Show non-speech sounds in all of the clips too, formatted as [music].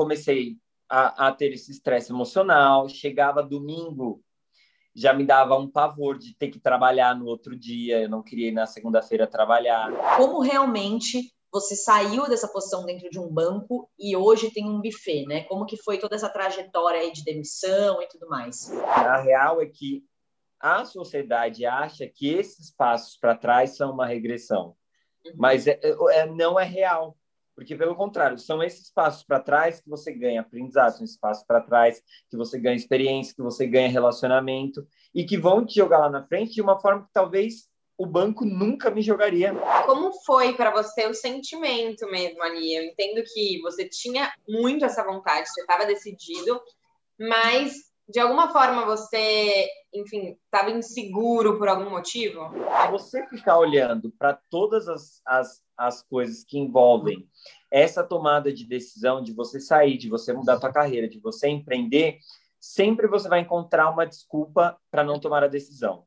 comecei a, a ter esse estresse emocional. Chegava domingo, já me dava um pavor de ter que trabalhar no outro dia. Eu não queria ir na segunda-feira trabalhar. Como realmente você saiu dessa posição dentro de um banco e hoje tem um buffet, né? Como que foi toda essa trajetória aí de demissão e tudo mais? A real é que a sociedade acha que esses passos para trás são uma regressão, uhum. mas é, é, não é real. Porque, pelo contrário, são esses passos para trás que você ganha aprendizado, são esses passos para trás que você ganha experiência, que você ganha relacionamento e que vão te jogar lá na frente de uma forma que talvez o banco nunca me jogaria. Como foi para você o sentimento mesmo ali? Eu entendo que você tinha muito essa vontade, você estava decidido, mas de alguma forma você, enfim, estava inseguro por algum motivo? Você ficar olhando para todas as, as, as coisas que envolvem essa tomada de decisão de você sair, de você mudar sua carreira, de você empreender, sempre você vai encontrar uma desculpa para não tomar a decisão.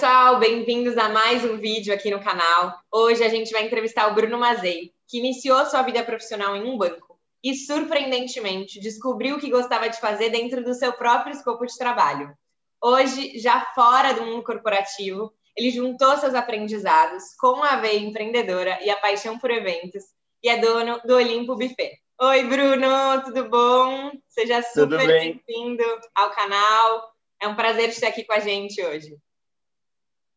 Pessoal, bem-vindos a mais um vídeo aqui no canal. Hoje a gente vai entrevistar o Bruno Mazei, que iniciou sua vida profissional em um banco e, surpreendentemente, descobriu o que gostava de fazer dentro do seu próprio escopo de trabalho. Hoje, já fora do mundo corporativo, ele juntou seus aprendizados com a veia empreendedora e a paixão por eventos e é dono do Olimpo Buffet. Oi, Bruno, tudo bom? Seja super bem-vindo ao canal. É um prazer ter aqui com a gente hoje.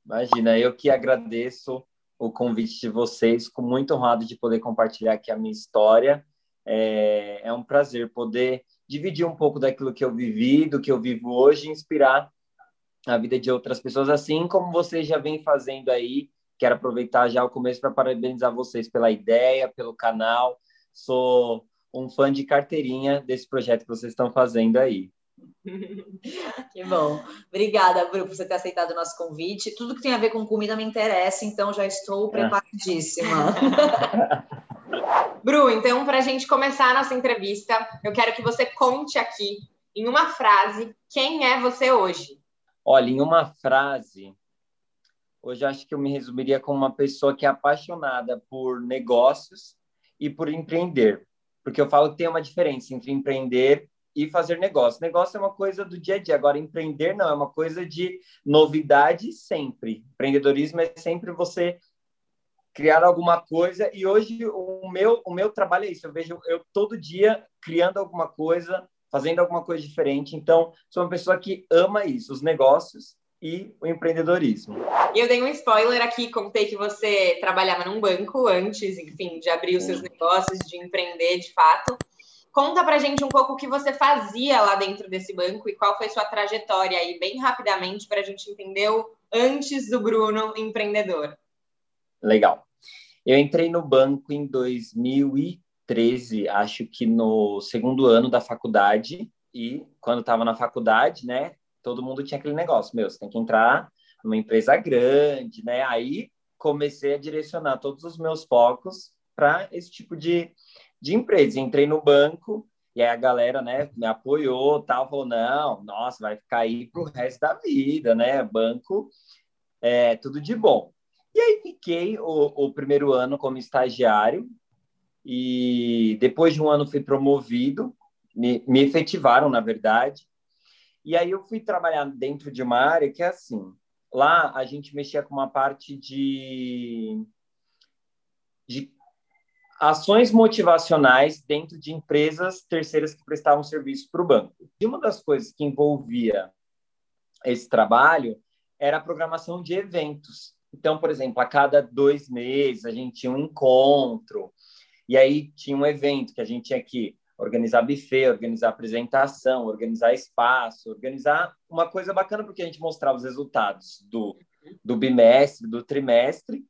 Imagina, eu que agradeço o convite de vocês, com muito honrado de poder compartilhar aqui a minha história. É, é um prazer poder dividir um pouco daquilo que eu vivi, do que eu vivo hoje, inspirar a vida de outras pessoas, assim como vocês já vem fazendo aí. Quero aproveitar já o começo para parabenizar vocês pela ideia, pelo canal. Sou um fã de carteirinha desse projeto que vocês estão fazendo aí. [laughs] que bom. Obrigada, Bru, por você ter aceitado o nosso convite. Tudo que tem a ver com comida me interessa, então já estou preparadíssima. [laughs] Bru, então, para a gente começar a nossa entrevista, eu quero que você conte aqui, em uma frase, quem é você hoje? Olha, em uma frase, hoje acho que eu me resumiria como uma pessoa que é apaixonada por negócios e por empreender. Porque eu falo que tem uma diferença entre empreender e fazer negócio. Negócio é uma coisa do dia a dia, agora empreender não, é uma coisa de novidade sempre. Empreendedorismo é sempre você criar alguma coisa e hoje o meu o meu trabalho é isso. Eu vejo eu todo dia criando alguma coisa, fazendo alguma coisa diferente. Então, sou uma pessoa que ama isso, os negócios e o empreendedorismo. E eu dei um spoiler aqui, contei que você trabalhava num banco antes, enfim, de abrir os seus negócios, de empreender de fato. Conta pra gente um pouco o que você fazia lá dentro desse banco e qual foi sua trajetória aí, bem rapidamente, para a gente entender o antes do Bruno empreendedor. Legal. Eu entrei no banco em 2013, acho que no segundo ano da faculdade, e quando estava na faculdade, né, todo mundo tinha aquele negócio, meu, você tem que entrar numa empresa grande, né? Aí comecei a direcionar todos os meus focos para esse tipo de, de empresa. Entrei no banco e aí a galera, né, me apoiou, tal, falou, não, nossa, vai ficar aí pro resto da vida, né? Banco é tudo de bom. E aí fiquei o, o primeiro ano como estagiário e depois de um ano fui promovido, me, me efetivaram, na verdade. E aí eu fui trabalhar dentro de uma área que é assim, lá a gente mexia com uma parte de de ações motivacionais dentro de empresas terceiras que prestavam serviço para o banco. E uma das coisas que envolvia esse trabalho era a programação de eventos. Então, por exemplo, a cada dois meses a gente tinha um encontro, e aí tinha um evento que a gente tinha que organizar buffet, organizar apresentação, organizar espaço, organizar uma coisa bacana, porque a gente mostrava os resultados do, do bimestre, do trimestre,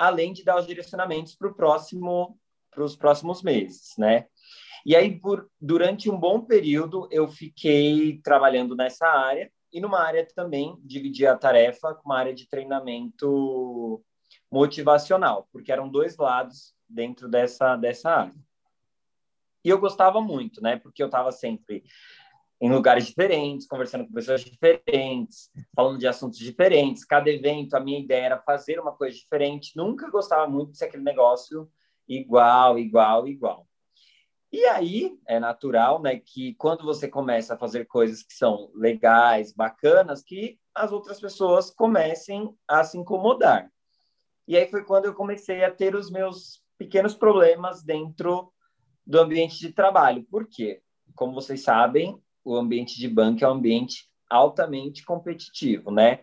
além de dar os direcionamentos para próximo os próximos meses, né? E aí, por, durante um bom período, eu fiquei trabalhando nessa área e numa área também dividi a tarefa com uma área de treinamento motivacional, porque eram dois lados dentro dessa, dessa área. E eu gostava muito, né? Porque eu estava sempre em lugares diferentes, conversando com pessoas diferentes, falando de assuntos diferentes. Cada evento, a minha ideia era fazer uma coisa diferente. Nunca gostava muito de ser aquele negócio igual, igual, igual. E aí é natural, né, que quando você começa a fazer coisas que são legais, bacanas, que as outras pessoas comecem a se incomodar. E aí foi quando eu comecei a ter os meus pequenos problemas dentro do ambiente de trabalho. Por quê? Como vocês sabem, o ambiente de banco é um ambiente altamente competitivo, né?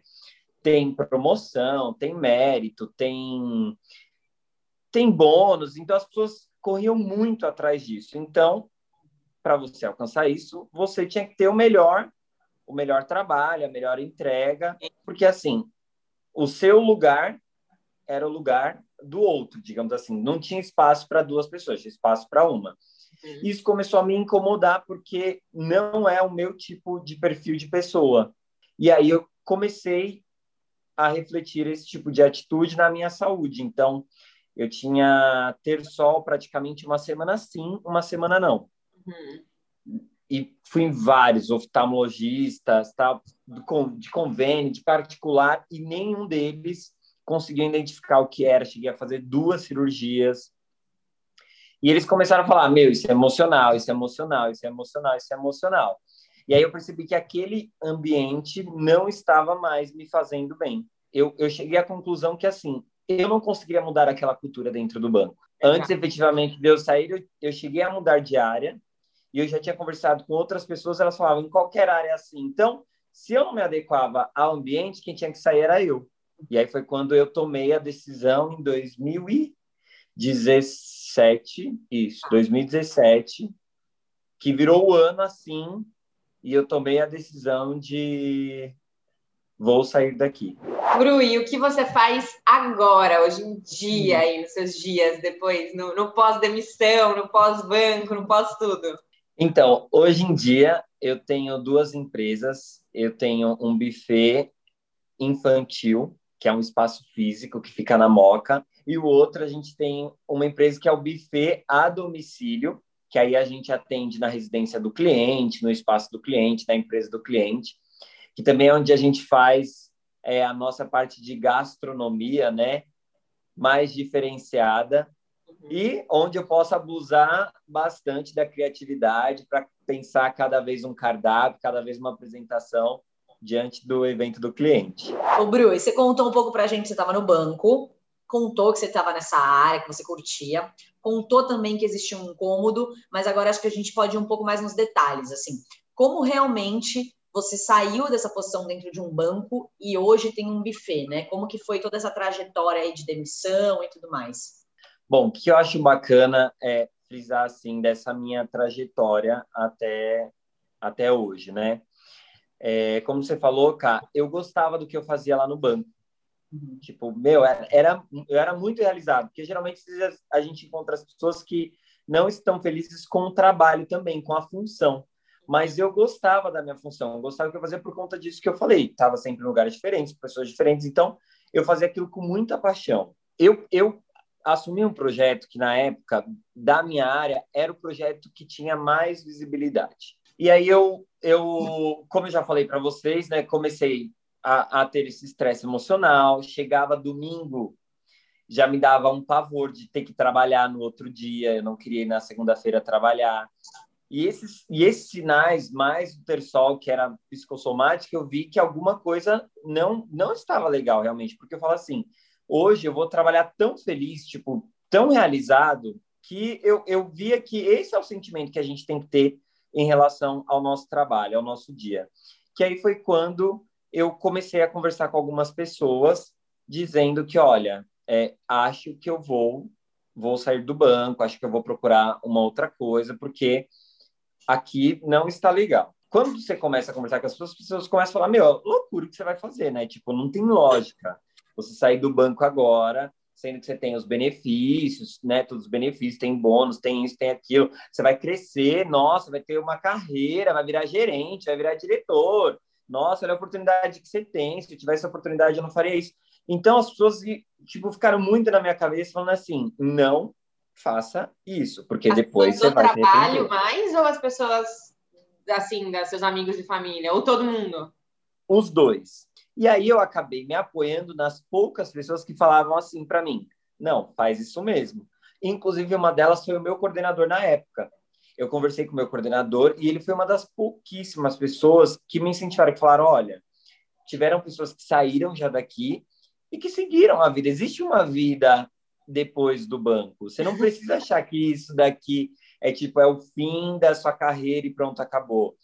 Tem promoção, tem mérito, tem tem bônus, então as pessoas corriam muito atrás disso. Então, para você alcançar isso, você tinha que ter o melhor, o melhor trabalho, a melhor entrega, porque assim, o seu lugar era o lugar do outro, digamos assim. Não tinha espaço para duas pessoas, tinha espaço para uma. Uhum. Isso começou a me incomodar porque não é o meu tipo de perfil de pessoa. E aí eu comecei a refletir esse tipo de atitude na minha saúde. Então, eu tinha ter sol praticamente uma semana sim, uma semana não. Uhum. E fui em vários oftalmologistas, tá, de convênio, de particular, e nenhum deles conseguiu identificar o que era. Cheguei a fazer duas cirurgias. E eles começaram a falar: Meu, isso é emocional, isso é emocional, isso é emocional, isso é emocional. E aí eu percebi que aquele ambiente não estava mais me fazendo bem. Eu, eu cheguei à conclusão que, assim, eu não conseguiria mudar aquela cultura dentro do banco. Antes, efetivamente, de eu sair, eu, eu cheguei a mudar de área e eu já tinha conversado com outras pessoas, elas falavam em qualquer área assim. Então, se eu não me adequava ao ambiente, quem tinha que sair era eu. E aí foi quando eu tomei a decisão em 2017, isso, 2017, que virou o ano assim, e eu tomei a decisão de vou sair daqui. Bru, e o que você faz agora, hoje em dia, aí, nos seus dias depois, no, no pós-demissão, no pós-banco, no pós-tudo? Então, hoje em dia, eu tenho duas empresas. Eu tenho um buffet infantil, que é um espaço físico que fica na Moca, e o outro a gente tem uma empresa que é o buffet a domicílio, que aí a gente atende na residência do cliente, no espaço do cliente, na empresa do cliente, que também é onde a gente faz é, a nossa parte de gastronomia, né, mais diferenciada uhum. e onde eu posso abusar bastante da criatividade para pensar cada vez um cardápio, cada vez uma apresentação diante do evento do cliente. Ô, Bru, você contou um pouco para a gente, você estava no banco, contou que você estava nessa área, que você curtia, contou também que existia um incômodo, mas agora acho que a gente pode ir um pouco mais nos detalhes, assim, como realmente você saiu dessa posição dentro de um banco e hoje tem um buffet, né? Como que foi toda essa trajetória aí de demissão e tudo mais? Bom, o que eu acho bacana é frisar, assim, dessa minha trajetória até, até hoje, né? É, como você falou, cara, eu gostava do que eu fazia lá no banco. Uhum. Tipo, meu, era, eu era muito realizado, porque geralmente a gente encontra as pessoas que não estão felizes com o trabalho também, com a função. Mas eu gostava da minha função, eu gostava do que eu fazia por conta disso que eu falei. Estava sempre em lugares diferentes, pessoas diferentes, então eu fazia aquilo com muita paixão. Eu, eu assumi um projeto que, na época, da minha área, era o projeto que tinha mais visibilidade. E aí eu, eu como eu já falei para vocês, né, comecei a, a ter esse estresse emocional. Chegava domingo, já me dava um pavor de ter que trabalhar no outro dia. Eu não queria ir na segunda-feira trabalhar. E esses, e esses sinais, mais o terçol, que era psicossomática, eu vi que alguma coisa não, não estava legal realmente. Porque eu falo assim, hoje eu vou trabalhar tão feliz, tipo, tão realizado, que eu, eu via que esse é o sentimento que a gente tem que ter em relação ao nosso trabalho, ao nosso dia. Que aí foi quando eu comecei a conversar com algumas pessoas dizendo que, olha, é, acho que eu vou vou sair do banco, acho que eu vou procurar uma outra coisa, porque aqui não está legal. Quando você começa a conversar com as pessoas, as pessoas começam a falar, meu, loucura que você vai fazer, né? Tipo, não tem lógica. Você sair do banco agora, sendo que você tem os benefícios, né? Todos os benefícios, tem bônus, tem isso, tem aquilo. Você vai crescer, nossa, vai ter uma carreira, vai virar gerente, vai virar diretor. Nossa, olha a oportunidade que você tem. Se eu tivesse a oportunidade, eu não faria isso. Então as pessoas tipo ficaram muito na minha cabeça falando assim, não faça isso, porque as depois você vai trabalho mais ou as pessoas assim, das seus amigos de família, ou todo mundo? Os dois. E aí eu acabei me apoiando nas poucas pessoas que falavam assim para mim: "Não, faz isso mesmo". Inclusive uma delas foi o meu coordenador na época. Eu conversei com o meu coordenador e ele foi uma das pouquíssimas pessoas que me incentivaram, que falaram: "Olha, tiveram pessoas que saíram já daqui e que seguiram a vida. Existe uma vida depois do banco. Você não precisa [laughs] achar que isso daqui é tipo é o fim da sua carreira e pronto, acabou.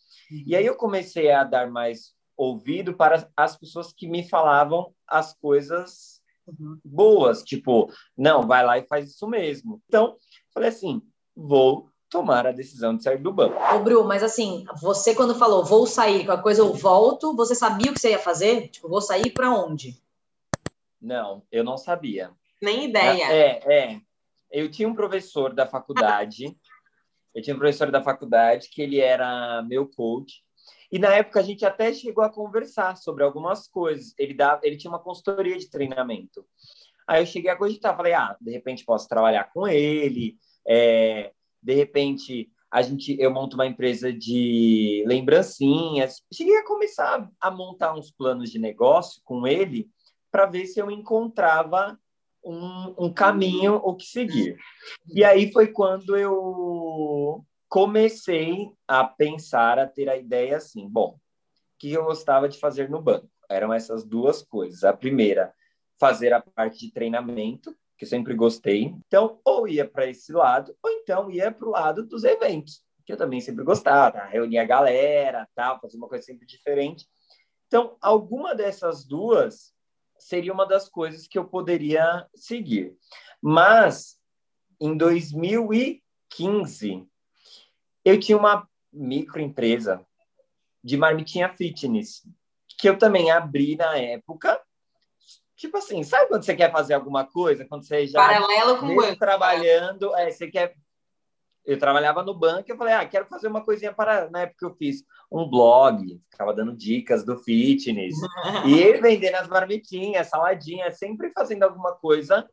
E aí eu comecei a dar mais ouvido para as pessoas que me falavam as coisas uhum. boas, tipo, não, vai lá e faz isso mesmo. Então, falei assim, vou tomar a decisão de sair do banco. Ô, Bru, mas assim, você quando falou vou sair, qualquer coisa eu volto, você sabia o que você ia fazer? Tipo, vou sair para onde? Não, eu não sabia. Nem ideia. É, é. Eu tinha um professor da faculdade, eu tinha um professor da faculdade que ele era meu coach, e na época a gente até chegou a conversar sobre algumas coisas. Ele dava, ele tinha uma consultoria de treinamento. Aí eu cheguei a cogitar, falei, ah, de repente posso trabalhar com ele, é, de repente a gente, eu monto uma empresa de lembrancinhas. Cheguei a começar a montar uns planos de negócio com ele para ver se eu encontrava um, um caminho o que seguir. E aí foi quando eu comecei a pensar, a ter a ideia assim, bom, o que eu gostava de fazer no banco? Eram essas duas coisas. A primeira, fazer a parte de treinamento, que sempre gostei. Então, ou ia para esse lado, ou então ia para o lado dos eventos, que eu também sempre gostava, tá? reunir a galera, tal, fazer uma coisa sempre diferente. Então, alguma dessas duas seria uma das coisas que eu poderia seguir. Mas, em 2015, eu tinha uma microempresa de marmitinha fitness, que eu também abri na época. Tipo assim, sabe quando você quer fazer alguma coisa? Quando você já. Paralelo com o banco. Trabalhando, é, você quer eu trabalhava no banco eu falei, ah, quero fazer uma coisinha para. Na época eu fiz um blog, ficava dando dicas do fitness, [laughs] e vendendo as marmitinhas, saladinhas, sempre fazendo alguma coisa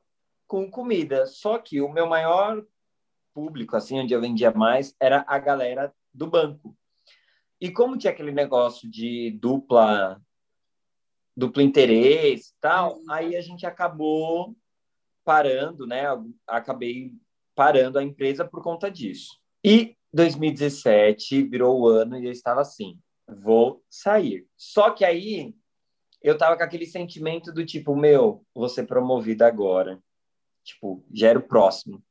com comida. Só que o meu maior público, assim, onde eu vendia mais, era a galera do banco. E como tinha aquele negócio de dupla duplo interesse tal, uhum. aí a gente acabou parando, né? Acabei parando a empresa por conta disso. E 2017 virou o ano e eu estava assim, vou sair. Só que aí eu tava com aquele sentimento do tipo, meu, vou ser promovido agora. Tipo, já era o próximo.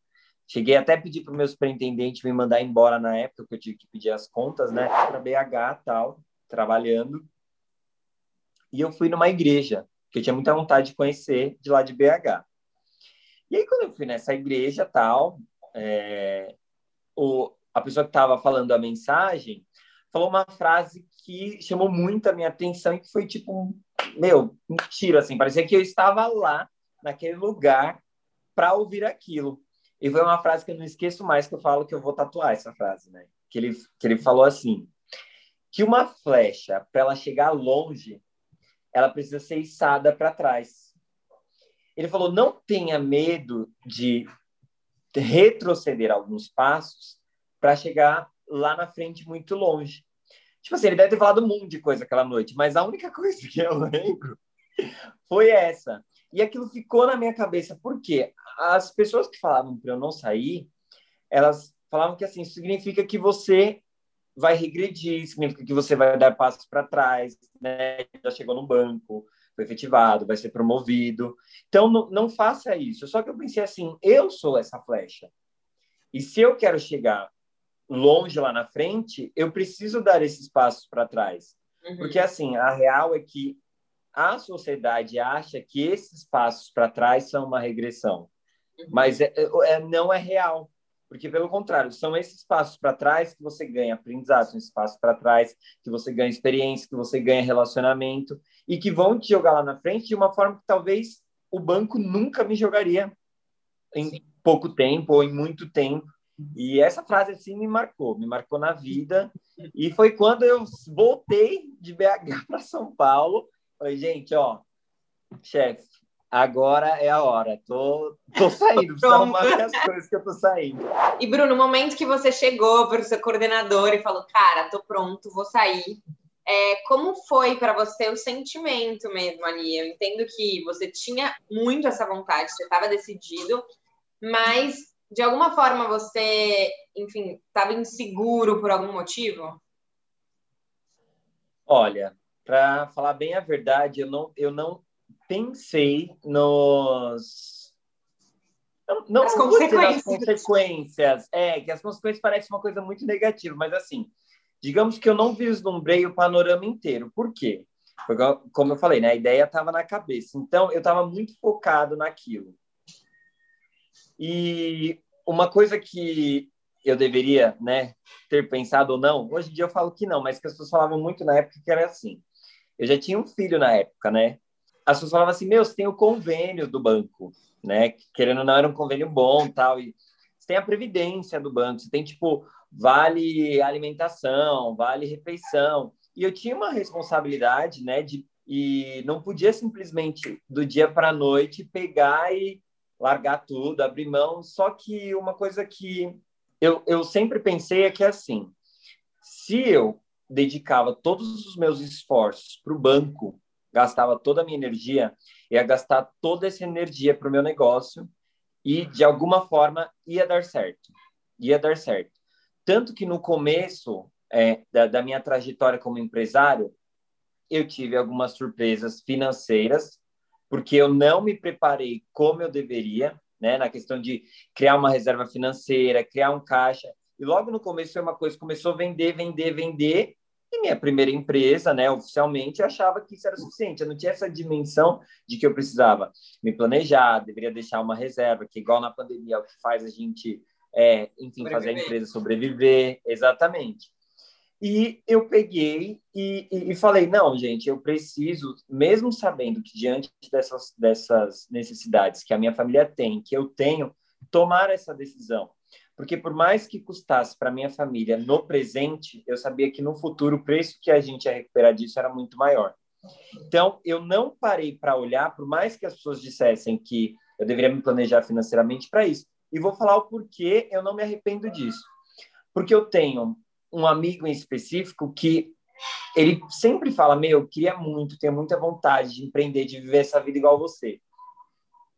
Cheguei até a pedir para o meu superintendente me mandar embora na época, que eu tive que pedir as contas, né? Para BH tal, trabalhando. E eu fui numa igreja, que eu tinha muita vontade de conhecer de lá de BH. E aí, quando eu fui nessa igreja tal, é, o, a pessoa que estava falando a mensagem falou uma frase que chamou muito a minha atenção e que foi tipo, meu, um tiro, assim, parecia que eu estava lá, naquele lugar, para ouvir aquilo. E foi uma frase que eu não esqueço mais, que eu falo que eu vou tatuar essa frase, né? Que ele, que ele falou assim, que uma flecha, para ela chegar longe, ela precisa ser içada para trás ele falou: não tenha medo de retroceder alguns passos para chegar lá na frente muito longe. Tipo assim, ele deve ter falado um monte de coisa aquela noite, mas a única [laughs] coisa que eu lembro foi essa. E aquilo ficou na minha cabeça, porque as pessoas que falavam para eu não sair, elas falavam que assim, significa que você vai regredir, significa que você vai dar passos para trás, né? Já chegou no banco, foi efetivado, vai ser promovido. Então, não, não faça isso. Só que eu pensei assim: eu sou essa flecha. E se eu quero chegar longe lá na frente, eu preciso dar esses passos para trás. Uhum. Porque, assim, a real é que a sociedade acha que esses passos para trás são uma regressão. Uhum. Mas é, é, não é real. Porque, pelo contrário, são esses passos para trás que você ganha aprendizado, são esses passos para trás que você ganha experiência, que você ganha relacionamento e que vão te jogar lá na frente de uma forma que talvez o banco nunca me jogaria em Sim. pouco tempo ou em muito tempo. E essa frase assim me marcou, me marcou na vida. E foi quando eu voltei de BH [laughs] para São Paulo. Falei, gente, ó, chefe, agora é a hora. Tô, tô [laughs] saindo, precisa arrumar as coisas que eu tô saindo. E, Bruno, no momento que você chegou para o seu coordenador e falou, cara, tô pronto, vou sair. É, como foi para você o sentimento mesmo ali? Eu entendo que você tinha muito essa vontade, você estava decidido, mas de alguma forma você, enfim, estava inseguro por algum motivo? Olha, para falar bem a verdade, eu não, eu não pensei nos. Não, não as consequências. consequências. É, que as consequências parecem uma coisa muito negativa, mas assim, digamos que eu não vislumbrei o panorama inteiro. Por quê? Porque, como eu falei, né, a ideia estava na cabeça. Então, eu estava muito focado naquilo. E uma coisa que eu deveria né, ter pensado ou não, hoje em dia eu falo que não, mas que as pessoas falavam muito na época que era assim. Eu já tinha um filho na época, né? As pessoas falavam assim, meu, você tem o convênio do banco, né? Querendo ou não, era um convênio bom tal. E você tem a previdência do banco, você tem, tipo, vale alimentação, vale refeição. E eu tinha uma responsabilidade, né? De, e não podia simplesmente, do dia para a noite, pegar e largar tudo, abrir mão. Só que uma coisa que eu, eu sempre pensei é que, assim, se eu dedicava todos os meus esforços para o banco gastava toda a minha energia, ia gastar toda essa energia para o meu negócio e, de alguma forma, ia dar certo. Ia dar certo. Tanto que no começo é, da, da minha trajetória como empresário, eu tive algumas surpresas financeiras, porque eu não me preparei como eu deveria, né, na questão de criar uma reserva financeira, criar um caixa. E logo no começo foi uma coisa, começou a vender, vender, vender, e minha primeira empresa, né, oficialmente, achava que isso era suficiente. Eu não tinha essa dimensão de que eu precisava me planejar, deveria deixar uma reserva, que igual na pandemia é o que faz a gente, é, enfim, sobreviver. fazer a empresa sobreviver. Exatamente. E eu peguei e, e, e, falei, não, gente, eu preciso, mesmo sabendo que diante dessas, dessas necessidades que a minha família tem, que eu tenho, tomar essa decisão. Porque por mais que custasse para minha família no presente, eu sabia que no futuro o preço que a gente ia recuperar disso era muito maior. Então, eu não parei para olhar, por mais que as pessoas dissessem que eu deveria me planejar financeiramente para isso. E vou falar o porquê eu não me arrependo disso. Porque eu tenho um amigo em específico que ele sempre fala: Meu, eu queria muito, tenho muita vontade de empreender, de viver essa vida igual você.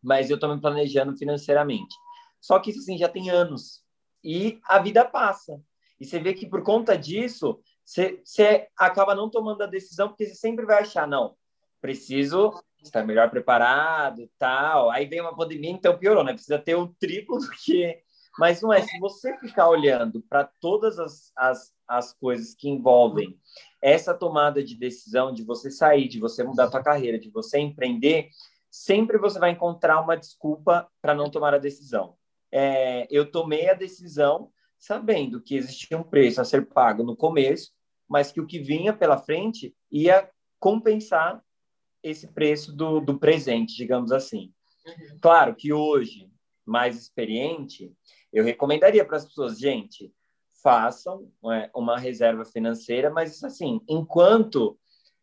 Mas eu estou me planejando financeiramente. Só que isso assim, já tem anos e a vida passa. E você vê que por conta disso, você, você acaba não tomando a decisão, porque você sempre vai achar, não, preciso estar melhor preparado, tal. Aí vem uma pandemia, então piorou, né? Precisa ter o triplo do que. [laughs] Mas não é, se você ficar olhando para todas as, as, as coisas que envolvem essa tomada de decisão, de você sair, de você mudar sua carreira, de você empreender, sempre você vai encontrar uma desculpa para não tomar a decisão é, eu tomei a decisão sabendo que existia um preço a ser pago no começo, mas que o que vinha pela frente ia compensar esse preço do, do presente, digamos assim. Uhum. Claro que hoje, mais experiente, eu recomendaria para as pessoas, gente, façam é, uma reserva financeira, mas assim, enquanto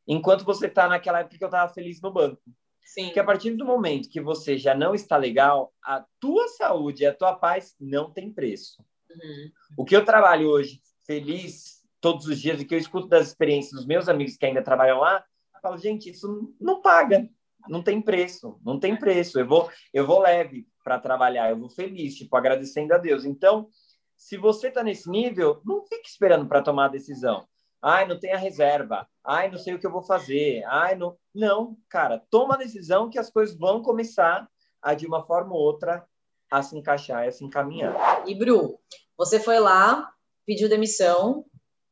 enquanto você está naquela época que eu estava feliz no banco. Sim. Que a partir do momento que você já não está legal, a tua saúde e a tua paz não tem preço. Uhum. O que eu trabalho hoje, feliz todos os dias, e que eu escuto das experiências dos meus amigos que ainda trabalham lá, eu falo, gente, isso não paga, não tem preço, não tem preço. Eu vou, eu vou leve para trabalhar, eu vou feliz, tipo, agradecendo a Deus. Então, se você está nesse nível, não fique esperando para tomar a decisão. Ai, não tem a reserva. Ai, não sei o que eu vou fazer. Ai, não. Não, cara, toma a decisão que as coisas vão começar a, de uma forma ou outra, a se encaixar e a se encaminhar. E, Bru, você foi lá, pediu demissão,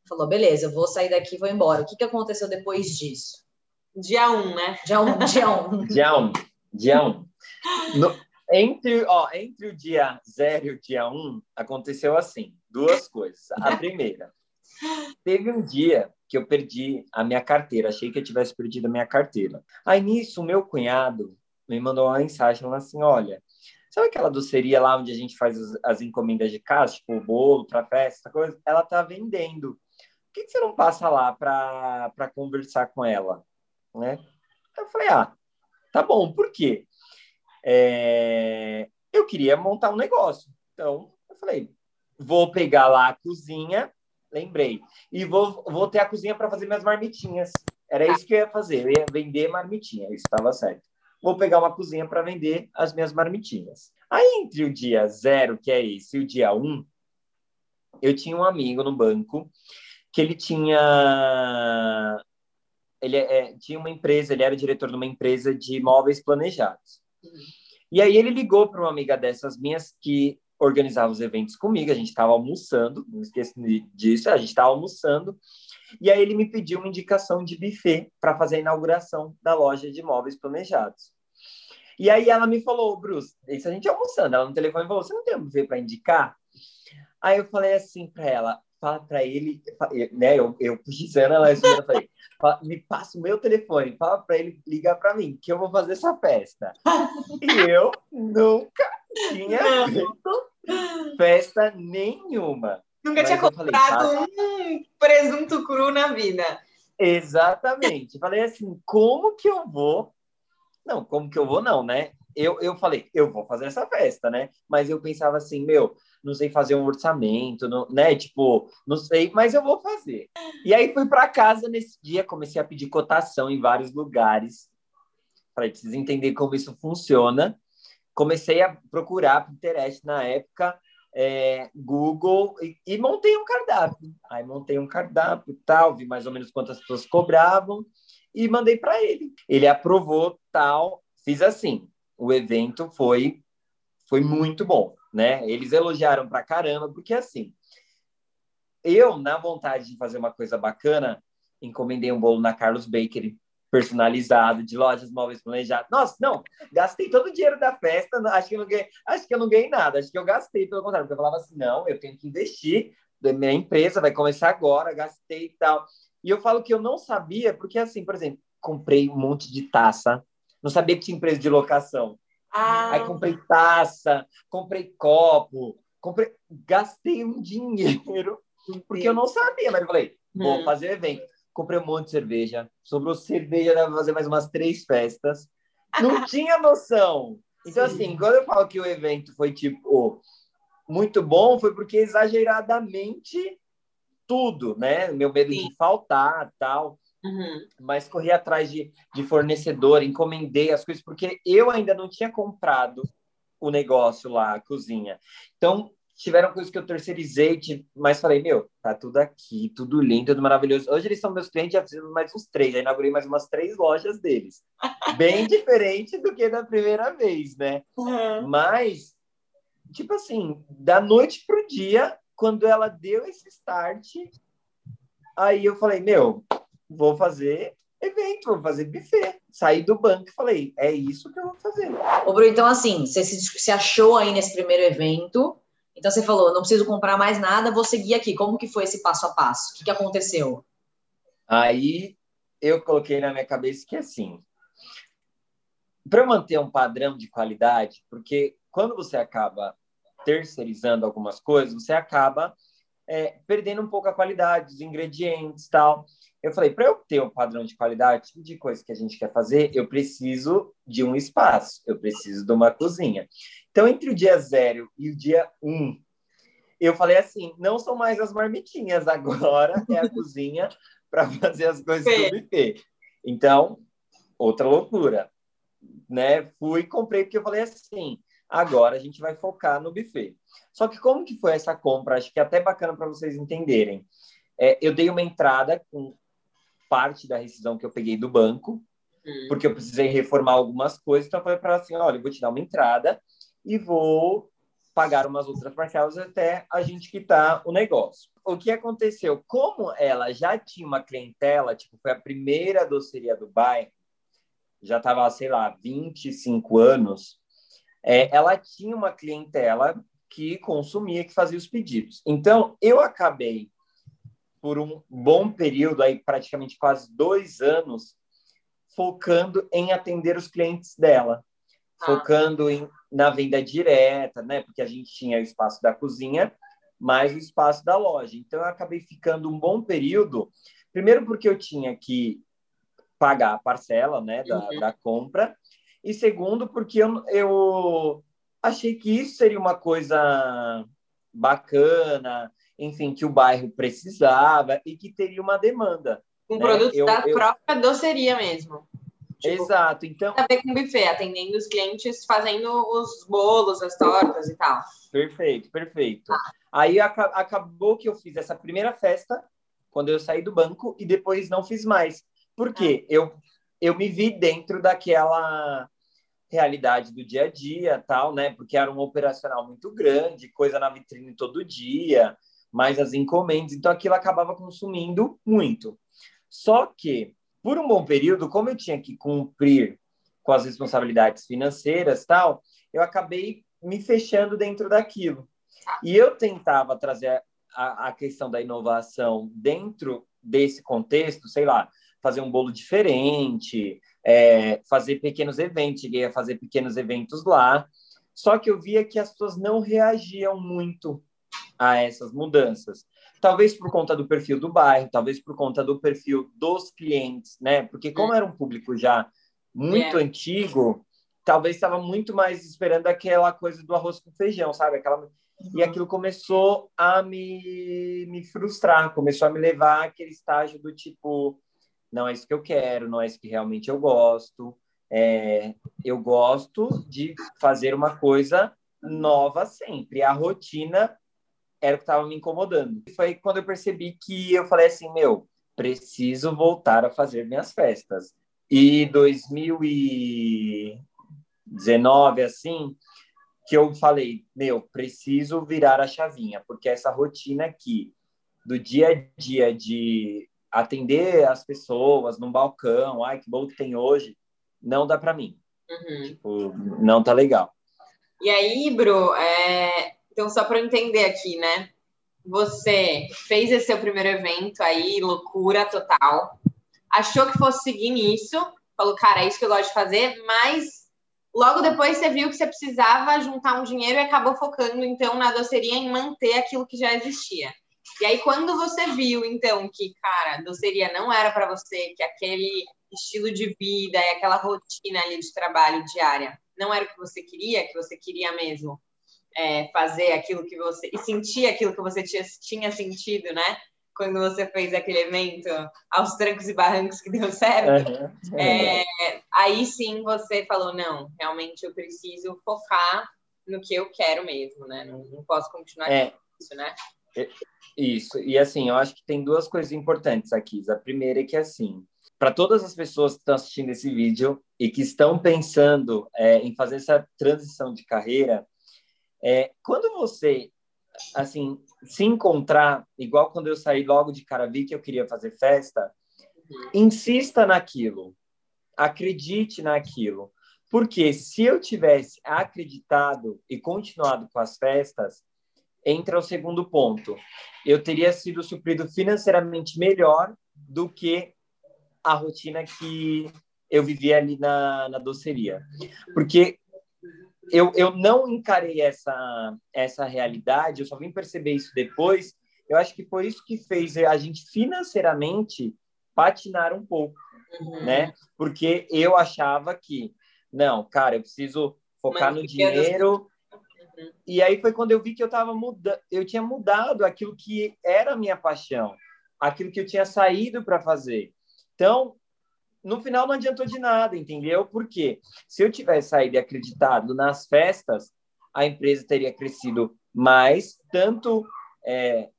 falou: beleza, eu vou sair daqui e vou embora. O que, que aconteceu depois disso? Dia 1, um, né? Dia 1, um, dia [laughs] 1. Um. dia 1, um, dia 1. Um. No, entre, ó, entre o dia 0 e o dia 1, um, aconteceu assim: duas coisas. A primeira. Teve um dia que eu perdi a minha carteira, achei que eu tivesse perdido a minha carteira. Aí nisso, meu cunhado me mandou uma mensagem assim: olha, sabe aquela doceria lá onde a gente faz as, as encomendas de casa, tipo o bolo para festa, coisa? Ela tá vendendo. Por que, que você não passa lá para conversar com ela? Né? Eu falei: ah, tá bom, por quê? é, eu queria montar um negócio. Então, eu falei, vou pegar lá a cozinha, lembrei, e vou, vou ter a cozinha para fazer minhas marmitinhas. Era isso que eu ia fazer, eu ia vender marmitinha, isso estava certo. Vou pegar uma cozinha para vender as minhas marmitinhas. Aí, entre o dia zero, que é esse, e o dia um, eu tinha um amigo no banco que ele tinha ele é, tinha uma empresa, ele era diretor de uma empresa de móveis planejados. Uhum. E aí ele ligou para uma amiga dessas minhas que organizava os eventos comigo, a gente estava almoçando, não esqueça disso, a gente estava almoçando, e aí ele me pediu uma indicação de buffet para fazer a inauguração da loja de móveis planejados. E aí ela me falou, Bruce, isso a gente almoçando, ela no telefone falou, você não tem um buffet para indicar? Aí eu falei assim para ela, fala para ele, né? Eu, eu dizendo ela, eu falei, [laughs] me passa o meu telefone, fala para ele ligar para mim, que eu vou fazer essa festa. e eu nunca tinha feito festa nenhuma. Nunca Mas tinha comprado falei, um presunto cru na vida. Exatamente. Falei assim, como que eu vou? Não, como que eu vou não, né? Eu, eu falei, eu vou fazer essa festa, né? Mas eu pensava assim, meu, não sei fazer um orçamento, não, né? Tipo, não sei, mas eu vou fazer. E aí fui para casa nesse dia, comecei a pedir cotação em vários lugares. Falei, preciso entender como isso funciona. Comecei a procurar Pinterest na época, é, Google, e, e, montei um cardápio. Aí montei um cardápio tal, vi mais ou menos quantas pessoas cobravam e mandei para ele. Ele aprovou tal, fiz assim o evento foi foi muito bom, né? Eles elogiaram pra caramba, porque assim, eu, na vontade de fazer uma coisa bacana, encomendei um bolo na Carlos Bakery, personalizado, de lojas móveis planejadas. Nossa, não, gastei todo o dinheiro da festa, acho que não ganhei, acho que eu não ganhei nada, acho que eu gastei, pelo contrário, porque eu falava assim, não, eu tenho que investir, minha empresa vai começar agora, gastei e tal. E eu falo que eu não sabia, porque assim, por exemplo, comprei um monte de taça, não sabia que tinha empresa de locação. Ah. Aí comprei taça, comprei copo, comprei, gastei um dinheiro porque eu não sabia, mas eu falei, vou hum. fazer evento. Comprei um monte de cerveja, sobrou cerveja, dava fazer mais umas três festas. Não [laughs] tinha noção. Então, Sim. assim, quando eu falo que o evento foi tipo muito bom, foi porque exageradamente tudo, né? Meu medo Sim. de faltar, tal. Uhum. Mas corri atrás de, de fornecedor, encomendei as coisas, porque eu ainda não tinha comprado o negócio lá, a cozinha. Então, tiveram coisas que eu terceirizei, mas falei, meu, tá tudo aqui, tudo lindo, tudo maravilhoso. Hoje eles são meus clientes, já fiz mais uns três, já inaugurei mais umas três lojas deles. [laughs] Bem diferente do que da primeira vez, né? Uhum. Mas, tipo assim, da noite pro dia, quando ela deu esse start, aí eu falei, meu, vou fazer evento, vou fazer buffet. Saí do banco e falei, é isso que eu vou fazer. Ô, Bruno, então assim, você se achou aí nesse primeiro evento, então você falou, não preciso comprar mais nada, vou seguir aqui. Como que foi esse passo a passo? O que, que aconteceu? Aí eu coloquei na minha cabeça que assim, para manter um padrão de qualidade, porque quando você acaba terceirizando algumas coisas, você acaba é, perdendo um pouco a qualidade dos ingredientes tal. Eu falei, para eu ter um padrão de qualidade tipo de coisa que a gente quer fazer, eu preciso de um espaço, eu preciso de uma cozinha. Então, entre o dia zero e o dia um, eu falei assim, não são mais as marmitinhas, [laughs] agora é a cozinha para fazer as coisas do buffet. Então, outra loucura, né? Fui comprei porque eu falei assim, agora a gente vai focar no buffet. Só que como que foi essa compra? Acho que é até bacana para vocês entenderem. É, eu dei uma entrada com parte da rescisão que eu peguei do banco, hum. porque eu precisei reformar algumas coisas. Então, eu falei para ela assim: olha, eu vou te dar uma entrada e vou pagar umas outras parcelas até a gente quitar o negócio. O que aconteceu? Como ela já tinha uma clientela, tipo, foi a primeira doceria do bairro, já estava, sei lá, 25 anos, é, ela tinha uma clientela que consumia, que fazia os pedidos. Então, eu acabei por um bom período, aí praticamente quase dois anos, focando em atender os clientes dela, ah. focando em, na venda direta, né? Porque a gente tinha o espaço da cozinha, mais o espaço da loja. Então, eu acabei ficando um bom período, primeiro porque eu tinha que pagar a parcela, né, da, uhum. da compra, E segundo, porque eu, eu achei que isso seria uma coisa bacana, enfim, que o bairro precisava e que teria uma demanda. Um né? produto eu, da eu... própria doceria mesmo. Tipo, Exato, então. Tem a ver com buffet, atendendo os clientes, fazendo os bolos, as tortas e tal. Perfeito, perfeito. Ah. Aí acabou que eu fiz essa primeira festa quando eu saí do banco e depois não fiz mais. Por quê? Ah. Eu, eu me vi dentro daquela realidade do dia a dia, tal, né? Porque era um operacional muito grande, coisa na vitrine todo dia, mais as encomendas, então aquilo acabava consumindo muito. Só que, por um bom período, como eu tinha que cumprir com as responsabilidades financeiras, tal, eu acabei me fechando dentro daquilo. E eu tentava trazer a, a questão da inovação dentro desse contexto, sei lá, fazer um bolo diferente, é, fazer pequenos eventos, cheguei a fazer pequenos eventos lá, só que eu via que as pessoas não reagiam muito a essas mudanças. Talvez por conta do perfil do bairro, talvez por conta do perfil dos clientes, né? Porque como era um público já muito é. antigo, talvez estava muito mais esperando aquela coisa do arroz com feijão, sabe? Aquela uhum. e aquilo começou a me, me frustrar, começou a me levar àquele estágio do tipo, não é isso que eu quero, não é isso que realmente eu gosto. É, eu gosto de fazer uma coisa nova sempre. A rotina era o que estava me incomodando. Foi quando eu percebi que eu falei assim, meu, preciso voltar a fazer minhas festas. E 2019, assim, que eu falei, meu, preciso virar a chavinha, porque essa rotina aqui do dia a dia de atender as pessoas num balcão, ai, que bom que tem hoje, não dá para mim. Uhum. Tipo, não tá legal. E aí, Bro, é... então só para entender aqui, né? Você fez esse seu primeiro evento aí, loucura total. Achou que fosse seguir nisso, falou, cara, é isso que eu gosto de fazer, mas logo depois você viu que você precisava juntar um dinheiro e acabou focando então na doceria em manter aquilo que já existia. E aí, quando você viu, então, que, cara, doceria não era para você, que aquele estilo de vida e aquela rotina ali de trabalho diária não era o que você queria, que você queria mesmo é, fazer aquilo que você. e sentir aquilo que você tinha, tinha sentido, né? Quando você fez aquele evento aos trancos e barrancos que deu certo. Uhum. É, aí sim você falou: não, realmente eu preciso focar no que eu quero mesmo, né? Não, não posso continuar é. isso, né? Isso. E assim, eu acho que tem duas coisas importantes aqui. A primeira é que assim, para todas as pessoas que estão assistindo esse vídeo e que estão pensando é, em fazer essa transição de carreira, é, quando você assim se encontrar, igual quando eu saí logo de cara vi que eu queria fazer festa, uhum. insista naquilo, acredite naquilo, porque se eu tivesse acreditado e continuado com as festas, entra o segundo ponto. Eu teria sido suprido financeiramente melhor do que a rotina que eu vivia ali na, na doceria. Porque eu, eu não encarei essa, essa realidade, eu só vim perceber isso depois. Eu acho que foi isso que fez a gente financeiramente patinar um pouco, uhum. né? Porque eu achava que, não, cara, eu preciso focar Mas, no dinheiro, e aí foi quando eu vi que eu tava mudando, eu tinha mudado aquilo que era a minha paixão, aquilo que eu tinha saído para fazer. Então, no final não adiantou de nada, entendeu? Porque se eu tivesse saído e acreditado nas festas, a empresa teria crescido mais, tanto é,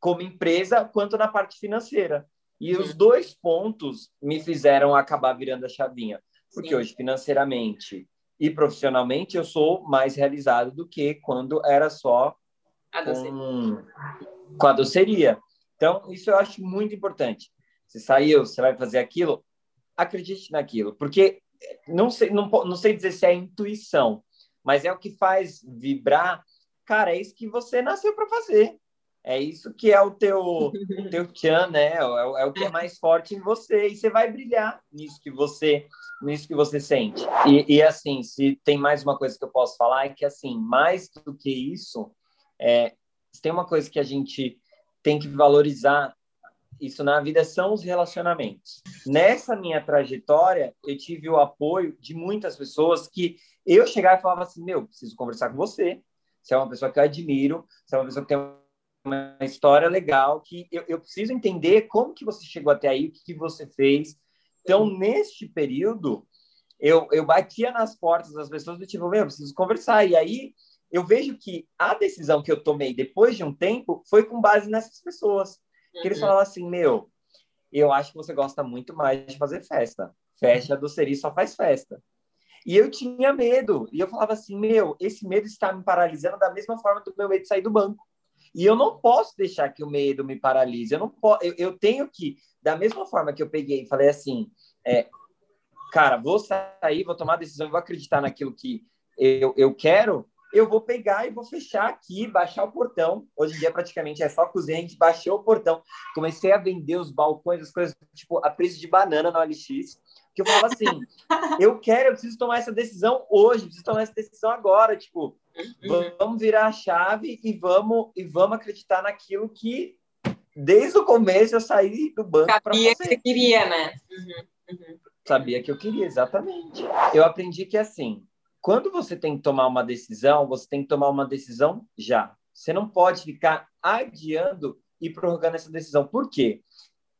como empresa quanto na parte financeira. E os dois pontos me fizeram acabar virando a chavinha. Porque Sim. hoje, financeiramente, e profissionalmente eu sou mais realizado do que quando era só a com, com a doceria. Então, isso eu acho muito importante. Você saiu, você vai fazer aquilo, acredite naquilo, porque não sei, não, não sei dizer se é intuição, mas é o que faz vibrar. Cara, é isso que você nasceu para fazer. É isso que é o teu, teu [laughs] tchan, né? É, é, o que é mais forte em você. E você vai brilhar nisso que você nisso que você sente. E, e, assim, se tem mais uma coisa que eu posso falar, é que assim, mais do que isso, é, tem uma coisa que a gente tem que valorizar isso na vida são os relacionamentos. Nessa minha trajetória, eu tive o apoio de muitas pessoas que eu chegava e falava assim: Meu, preciso conversar com você. Você é uma pessoa que eu admiro, você é uma pessoa que tem uma história legal, que eu, eu preciso entender como que você chegou até aí, o que, que você fez. Então, neste período, eu, eu batia nas portas das pessoas do tipo: Meu, preciso conversar. E aí eu vejo que a decisão que eu tomei depois de um tempo foi com base nessas pessoas que eles uhum. falavam assim, meu, eu acho que você gosta muito mais de fazer festa. Festa do Seri só faz festa. E eu tinha medo. E eu falava assim, meu, esse medo está me paralisando da mesma forma do meu medo de sair do banco. E eu não posso deixar que o medo me paralise. Eu não posso, eu, eu tenho que, da mesma forma que eu peguei e falei assim, é, cara, vou sair, vou tomar decisão, vou acreditar naquilo que eu, eu quero, eu vou pegar e vou fechar aqui, baixar o portão. Hoje em dia, praticamente, é só cozinha, a gente baixou o portão. Comecei a vender os balcões, as coisas, tipo, a preço de banana no OLX. Que eu falava assim, eu quero, eu preciso tomar essa decisão hoje, preciso tomar essa decisão agora. Tipo, vamos virar a chave e vamos, e vamos acreditar naquilo que, desde o começo, eu saí do banco para. Sabia que você queria, né? Uhum, uhum. Sabia que eu queria, exatamente. Eu aprendi que, assim, quando você tem que tomar uma decisão, você tem que tomar uma decisão já. Você não pode ficar adiando e prorrogando essa decisão. Por quê?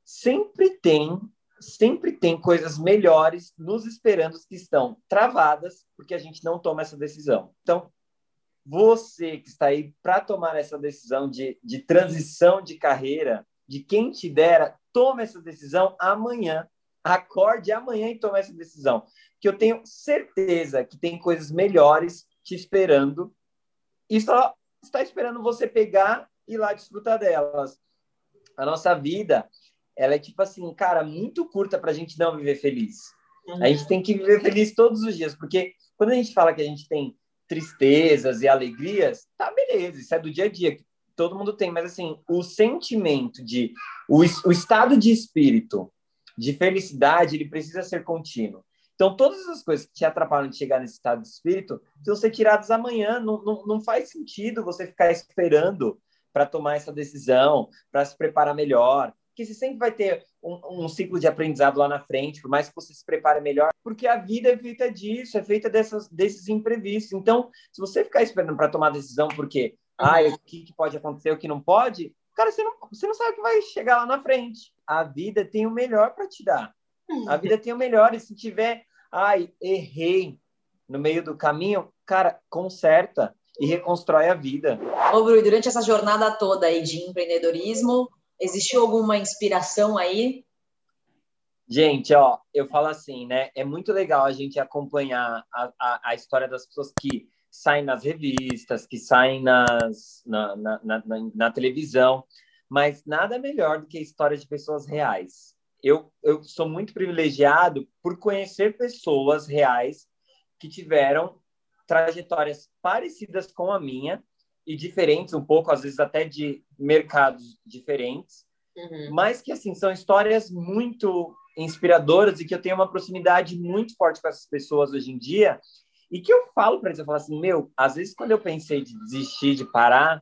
Sempre tem, sempre tem coisas melhores nos esperando que estão travadas porque a gente não toma essa decisão. Então, você que está aí para tomar essa decisão de, de transição de carreira, de quem te dera, tome essa decisão amanhã. Acorde amanhã e tome essa decisão que eu tenho certeza que tem coisas melhores te esperando e só está esperando você pegar e ir lá desfrutar delas. A nossa vida, ela é tipo assim, cara, muito curta para a gente não viver feliz. Uhum. A gente tem que viver feliz todos os dias, porque quando a gente fala que a gente tem tristezas e alegrias, tá beleza, isso é do dia a dia, todo mundo tem, mas assim, o sentimento de o, o estado de espírito de felicidade, ele precisa ser contínuo. Então, todas as coisas que te atrapalham de chegar nesse estado de espírito vão ser tiradas amanhã. Não, não, não faz sentido você ficar esperando para tomar essa decisão, para se preparar melhor. Porque você sempre vai ter um, um, ciclo de aprendizado lá na frente, por mais que você se prepare melhor, porque a vida é feita disso, é feita dessas, desses imprevistos. Então, se você ficar esperando para tomar decisão, porque ah, o que, que pode acontecer, o que não pode, cara, você não, você não sabe o que vai chegar lá na frente. A vida tem o melhor para te dar. A vida tem o melhor, e se tiver Ai, errei no meio do caminho. Cara, conserta e reconstrói a vida. Ô, Bru, durante essa jornada toda aí de empreendedorismo, existiu alguma inspiração aí? Gente, ó, eu falo assim, né? É muito legal a gente acompanhar a, a, a história das pessoas que saem nas revistas, que saem nas, na, na, na, na televisão, mas nada melhor do que a história de pessoas reais eu, eu sou muito privilegiado por conhecer pessoas reais que tiveram trajetórias parecidas com a minha e diferentes um pouco, às vezes até de mercados diferentes, uhum. mas que assim são histórias muito inspiradoras e que eu tenho uma proximidade muito forte com essas pessoas hoje em dia e que eu falo para eles, eu falo assim, meu, às vezes quando eu pensei de desistir, de parar,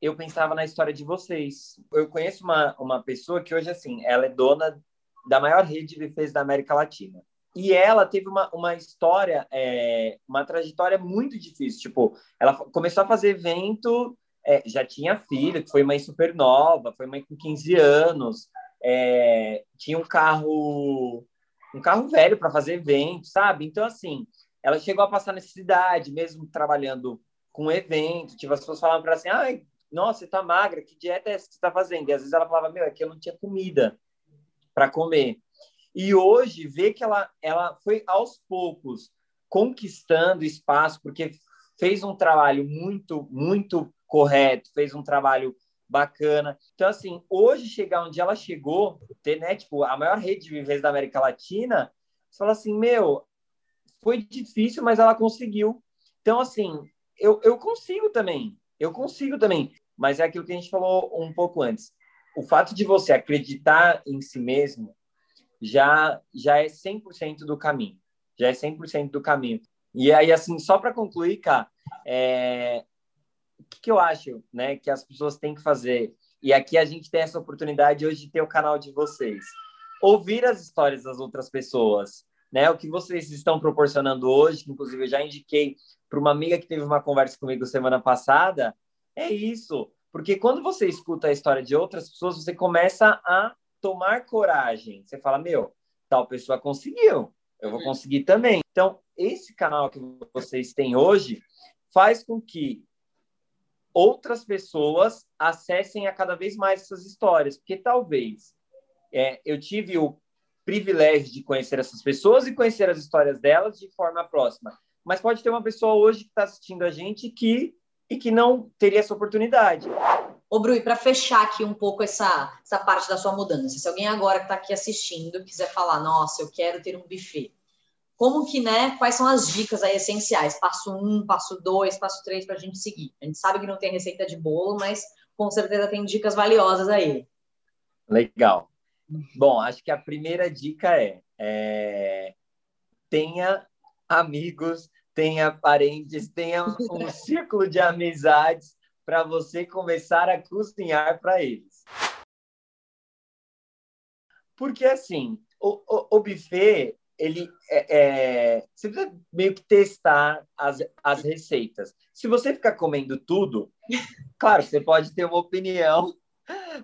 eu pensava na história de vocês. Eu conheço uma, uma pessoa que hoje, assim, ela é dona da maior rede de buffets da América Latina. E ela teve uma, uma história, é, uma trajetória muito difícil. Tipo, ela começou a fazer evento, é, já tinha filho, foi mãe super nova, foi mãe com 15 anos, é, tinha um carro, um carro velho para fazer evento, sabe? Então, assim, ela chegou a passar necessidade, mesmo trabalhando com evento. Tipo, as pessoas falavam para ela assim, ai, nossa, você tá magra, que dieta é essa que você tá fazendo? E às vezes ela falava, meu, é que eu não tinha comida para comer. E hoje, ver que ela, ela foi aos poucos conquistando espaço, porque fez um trabalho muito, muito correto, fez um trabalho bacana. Então, assim, hoje chegar onde ela chegou, ter, né, tipo, a maior rede de viveres da América Latina, você fala assim, meu, foi difícil, mas ela conseguiu. Então, assim, eu, eu consigo também. Eu consigo também. Mas é aquilo que a gente falou um pouco antes. O fato de você acreditar em si mesmo já, já é 100% do caminho. Já é 100% do caminho. E aí, assim, só para concluir, cara, é... o que, que eu acho né, que as pessoas têm que fazer? e aqui a gente tem essa oportunidade hoje de ter o canal de vocês. Ouvir as histórias das outras pessoas, né? O que vocês estão proporcionando hoje, que inclusive eu já indiquei para uma amiga que teve uma conversa comigo semana passada, é isso. Porque quando você escuta a história de outras pessoas, você começa a tomar coragem. Você fala, meu, tal pessoa conseguiu, eu vou uhum. conseguir também. Então, esse canal que vocês têm hoje faz com que outras pessoas acessem a cada vez mais essas histórias, porque talvez é, eu tive o privilégio de conhecer essas pessoas e conhecer as histórias delas de forma próxima. Mas pode ter uma pessoa hoje que está assistindo a gente que e que não teria essa oportunidade. Ô, Bru, para fechar aqui um pouco essa, essa parte da sua mudança, se alguém agora que está aqui assistindo quiser falar, nossa, eu quero ter um buffet, como que, né, quais são as dicas aí essenciais? Passo um, passo dois, passo três para a gente seguir. A gente sabe que não tem receita de bolo, mas com certeza tem dicas valiosas aí. Legal. Bom, acho que a primeira dica é, é tenha amigos, tenha parentes, tenha um [laughs] círculo de amizades para você começar a cozinhar para eles. Porque assim, o, o, o buffet ele é, é, você precisa meio que testar as, as receitas. Se você ficar comendo tudo, [laughs] claro, você pode ter uma opinião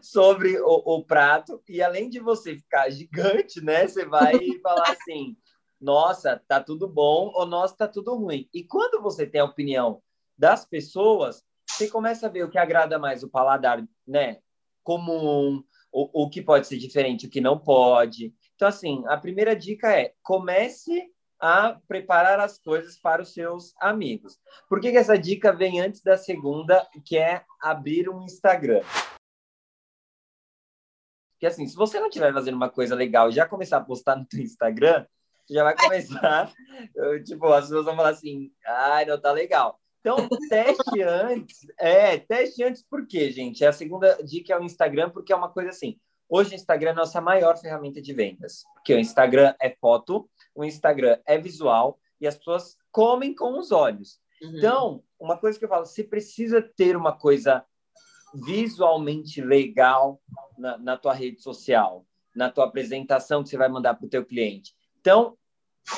sobre o, o, prato e além de você ficar gigante, né, você vai [laughs] falar assim, nossa, tá tudo bom ou nossa, tá tudo ruim. E quando você tem a opinião das pessoas, você começa a ver o que agrada mais o paladar, né, comum, o, o que pode ser diferente, o que não pode. Então, assim, a primeira dica é comece a preparar as coisas para os seus amigos. Por que, que essa dica vem antes da segunda, que é abrir um Instagram? Porque, assim, se você não estiver fazendo uma coisa legal e já começar a postar no seu Instagram, já vai começar, [laughs] tipo, as pessoas vão falar assim, ai, não tá legal. Então, teste antes. É, teste antes por quê, gente? A segunda dica é o Instagram, porque é uma coisa assim, Hoje o Instagram é a nossa maior ferramenta de vendas, porque o Instagram é foto, o Instagram é visual e as pessoas comem com os olhos. Uhum. Então, uma coisa que eu falo, você precisa ter uma coisa visualmente legal na, na tua rede social, na tua apresentação que você vai mandar para o teu cliente. Então,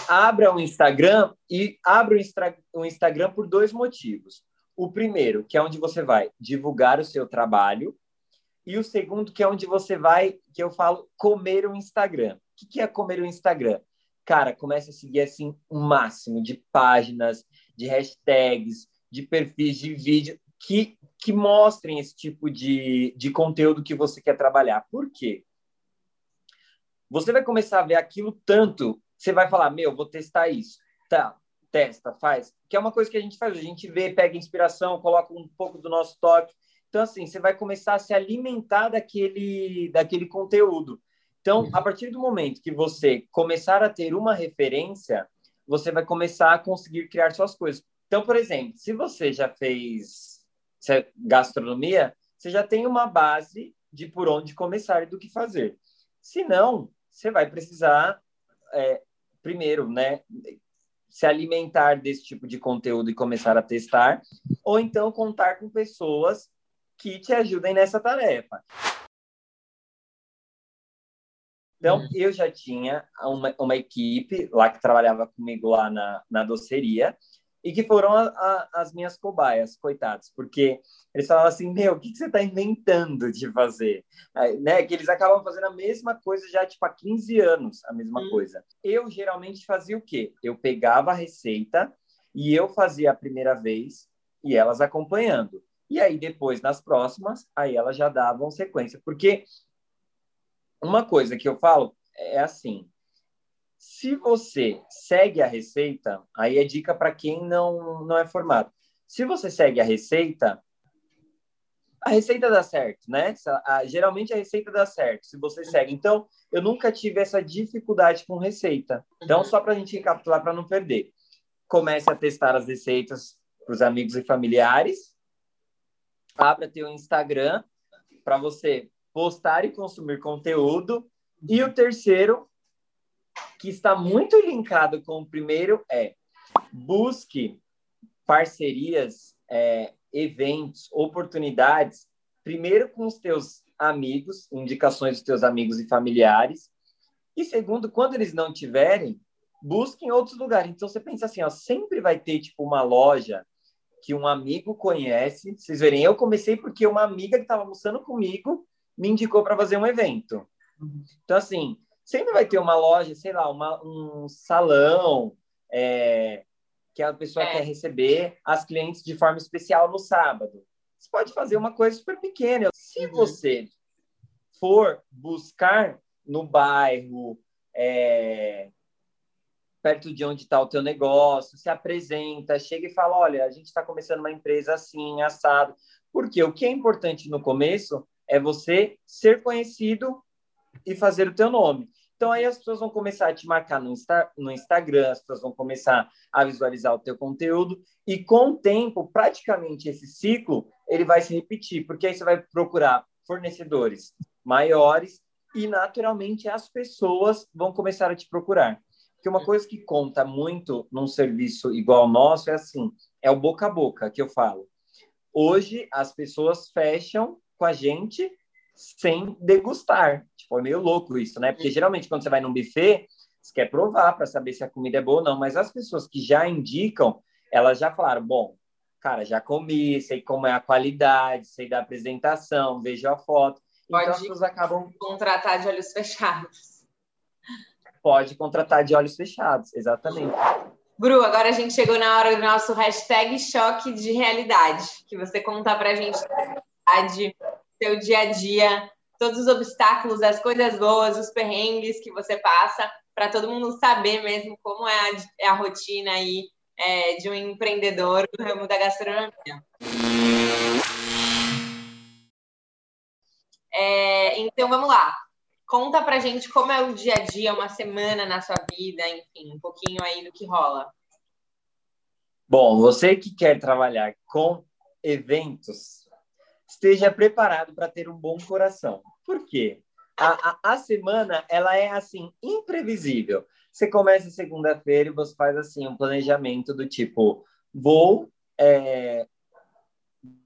abra o Instagram e abra o, o Instagram por dois motivos. O primeiro, que é onde você vai divulgar o seu trabalho, e o segundo, que é onde você vai, que eu falo, comer o Instagram. O que é comer o Instagram? Cara, comece a seguir assim o um máximo de páginas, de hashtags, de perfis de vídeo que, que mostrem esse tipo de, de conteúdo que você quer trabalhar. Por quê? Você vai começar a ver aquilo tanto, você vai falar, meu, vou testar isso. Tá, testa, faz. Que é uma coisa que a gente faz, a gente vê, pega inspiração, coloca um pouco do nosso toque, então, assim, você vai começar a se alimentar daquele, daquele conteúdo. Então, uhum. a partir do momento que você começar a ter uma referência, você vai começar a conseguir criar suas coisas. Então, por exemplo, se você já fez gastronomia, você já tem uma base de por onde começar e do que fazer. Se não, você vai precisar, é, primeiro, né, se alimentar desse tipo de conteúdo e começar a testar, ou então contar com pessoas que te ajudem nessa tarefa. Então, hum. eu já tinha uma, uma equipe lá que trabalhava comigo lá na, na doceria e que foram a, a, as minhas cobaias, coitados, porque eles falavam assim, meu, o que, que você está inventando de fazer? Aí, né? Que eles acabam fazendo a mesma coisa já, tipo, há 15 anos, a mesma hum. coisa. Eu, geralmente, fazia o quê? Eu pegava a receita e eu fazia a primeira vez e elas acompanhando. E aí, depois, nas próximas, aí elas já davam sequência. Porque uma coisa que eu falo é assim: se você segue a receita, aí é dica para quem não, não é formado. Se você segue a receita, a receita dá certo, né? geralmente a receita dá certo, se você segue. Então, eu nunca tive essa dificuldade com receita. Então, só para a gente recapitular, para não perder. Comece a testar as receitas para os amigos e familiares abra teu Instagram para você postar e consumir conteúdo. E o terceiro, que está muito linkado com o primeiro, é busque parcerias, é, eventos, oportunidades primeiro com os teus amigos, indicações dos teus amigos e familiares. E segundo, quando eles não tiverem, busque em outros lugares. Então você pensa assim, ó, sempre vai ter tipo uma loja que um amigo conhece. Vocês verem, eu comecei porque uma amiga que estava almoçando comigo me indicou para fazer um evento. Então assim, sempre vai ter uma loja, sei lá, uma, um salão é, que a pessoa é. quer receber as clientes de forma especial no sábado. Você pode fazer uma coisa super pequena. Se uhum. você for buscar no bairro, é, perto de onde está o teu negócio, se apresenta, chega e fala, olha, a gente está começando uma empresa assim, assado. Porque o que é importante no começo é você ser conhecido e fazer o teu nome. Então aí as pessoas vão começar a te marcar no, Insta, no Instagram, as pessoas vão começar a visualizar o teu conteúdo e com o tempo, praticamente esse ciclo, ele vai se repetir, porque aí você vai procurar fornecedores maiores e naturalmente as pessoas vão começar a te procurar. Porque uma coisa que conta muito num serviço igual ao nosso é assim, é o boca a boca que eu falo. Hoje as pessoas fecham com a gente sem degustar. Tipo, é meio louco isso, né? Porque geralmente quando você vai num buffet, você quer provar para saber se a comida é boa ou não, mas as pessoas que já indicam, elas já falaram, bom, cara, já comi, sei como é a qualidade, sei da apresentação, vejo a foto. Pode então as pessoas acabam contratar de olhos fechados. Pode contratar de olhos fechados, exatamente. Bru, agora a gente chegou na hora do nosso hashtag choque de realidade, que você contar pra gente seu dia a dia, todos os obstáculos, as coisas boas, os perrengues que você passa, para todo mundo saber mesmo como é a, é a rotina aí é, de um empreendedor no ramo da gastronomia. É, então vamos lá. Conta pra gente como é o dia a dia, uma semana na sua vida, enfim, um pouquinho aí do que rola. Bom, você que quer trabalhar com eventos, esteja preparado para ter um bom coração. Por quê? A, a, a, semana, ela é, assim, imprevisível. Você começa segunda-feira e você faz, assim, um planejamento do tipo, vou... É,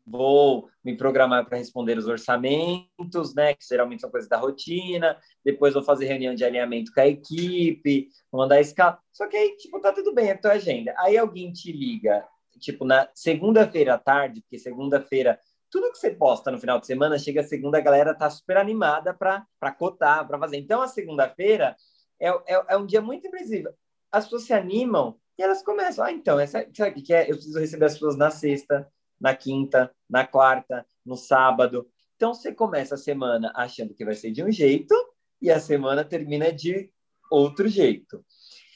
vou me programar para responder os orçamentos, né, que geralmente são coisas da rotina, depois vou fazer reunião de alinhamento com a equipe, vou mandar escala. Só que aí, tipo, tá tudo bem, é a tua agenda. Aí alguém te liga, tipo, na segunda-feira à tarde, porque segunda-feira tudo que você posta no final de semana, chega a segunda, a galera tá super animada para cotar, para fazer. Então, a segunda-feira é, é, é, um dia muito imprevisível. As pessoas se animam e elas começam. Ah, então, essa, sabe o que é? Eu preciso receber as pessoas na sexta, na quinta, na quarta, no sábado. Então, você começa a semana achando que vai ser de um jeito e a semana termina de outro jeito.